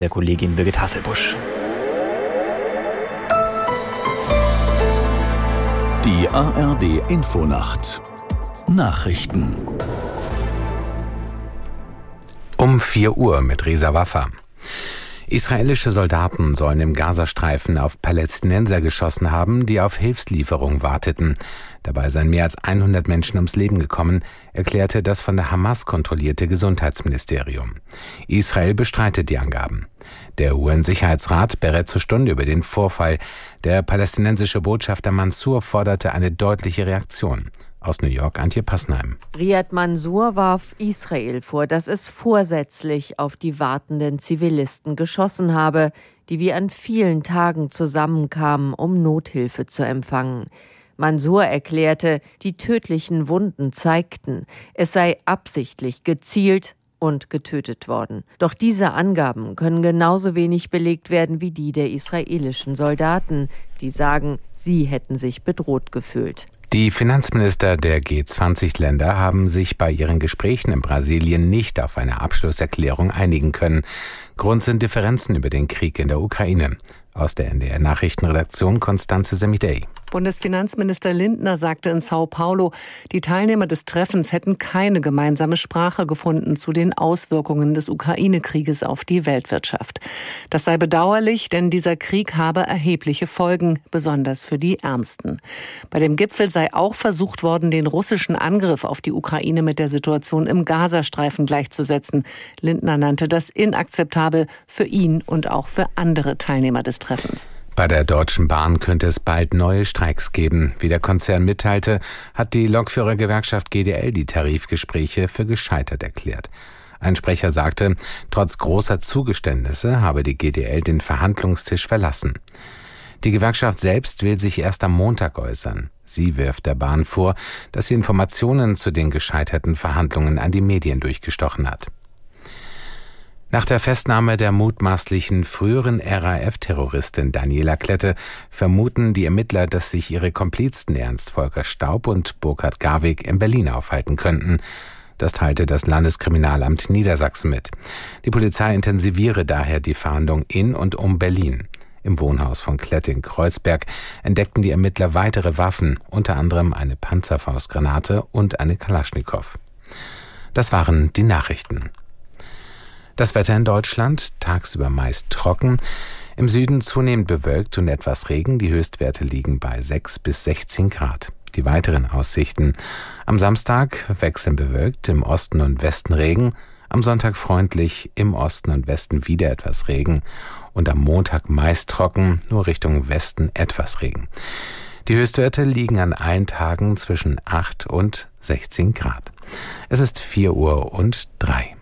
der Kollegin Birgit Hasselbusch. Die ARD Infonacht Nachrichten um 4 Uhr mit Resa Waffa. Israelische Soldaten sollen im Gazastreifen auf Palästinenser geschossen haben, die auf Hilfslieferung warteten. Dabei seien mehr als 100 Menschen ums Leben gekommen, erklärte das von der Hamas kontrollierte Gesundheitsministerium. Israel bestreitet die Angaben. Der UN-Sicherheitsrat berät zur Stunde über den Vorfall. Der palästinensische Botschafter Mansour forderte eine deutliche Reaktion. Aus New York Antje Passnheim. Riyad Mansour warf Israel vor, dass es vorsätzlich auf die wartenden Zivilisten geschossen habe, die wie an vielen Tagen zusammenkamen, um Nothilfe zu empfangen. Mansour erklärte, die tödlichen Wunden zeigten, es sei absichtlich gezielt und getötet worden. Doch diese Angaben können genauso wenig belegt werden wie die der israelischen Soldaten, die sagen, sie hätten sich bedroht gefühlt. Die Finanzminister der G20-Länder haben sich bei ihren Gesprächen in Brasilien nicht auf eine Abschlusserklärung einigen können. Grund sind Differenzen über den Krieg in der Ukraine. Aus der NDR Nachrichtenredaktion Konstanze Semidey. Bundesfinanzminister Lindner sagte in Sao Paulo, die Teilnehmer des Treffens hätten keine gemeinsame Sprache gefunden zu den Auswirkungen des Ukraine-Krieges auf die Weltwirtschaft. Das sei bedauerlich, denn dieser Krieg habe erhebliche Folgen, besonders für die Ärmsten. Bei dem Gipfel sei auch versucht worden, den russischen Angriff auf die Ukraine mit der Situation im Gazastreifen gleichzusetzen. Lindner nannte das inakzeptabel für ihn und auch für andere Teilnehmer des Treffens. Bei der Deutschen Bahn könnte es bald neue Streiks geben. Wie der Konzern mitteilte, hat die Lokführergewerkschaft GDL die Tarifgespräche für gescheitert erklärt. Ein Sprecher sagte, trotz großer Zugeständnisse habe die GDL den Verhandlungstisch verlassen. Die Gewerkschaft selbst will sich erst am Montag äußern. Sie wirft der Bahn vor, dass sie Informationen zu den gescheiterten Verhandlungen an die Medien durchgestochen hat. Nach der Festnahme der mutmaßlichen früheren RAF-Terroristin Daniela Klette vermuten die Ermittler, dass sich ihre Komplizen Ernst Volker Staub und Burkhard Garwig in Berlin aufhalten könnten. Das teilte das Landeskriminalamt Niedersachsen mit. Die Polizei intensiviere daher die Fahndung in und um Berlin. Im Wohnhaus von Klette in Kreuzberg entdeckten die Ermittler weitere Waffen, unter anderem eine Panzerfaustgranate und eine Kalaschnikow. Das waren die Nachrichten. Das Wetter in Deutschland tagsüber meist trocken, im Süden zunehmend bewölkt und etwas Regen. Die Höchstwerte liegen bei 6 bis 16 Grad. Die weiteren Aussichten. Am Samstag wechseln bewölkt, im Osten und Westen Regen. Am Sonntag freundlich, im Osten und Westen wieder etwas Regen. Und am Montag meist trocken, nur Richtung Westen etwas Regen. Die Höchstwerte liegen an allen Tagen zwischen 8 und 16 Grad. Es ist 4 Uhr und 3.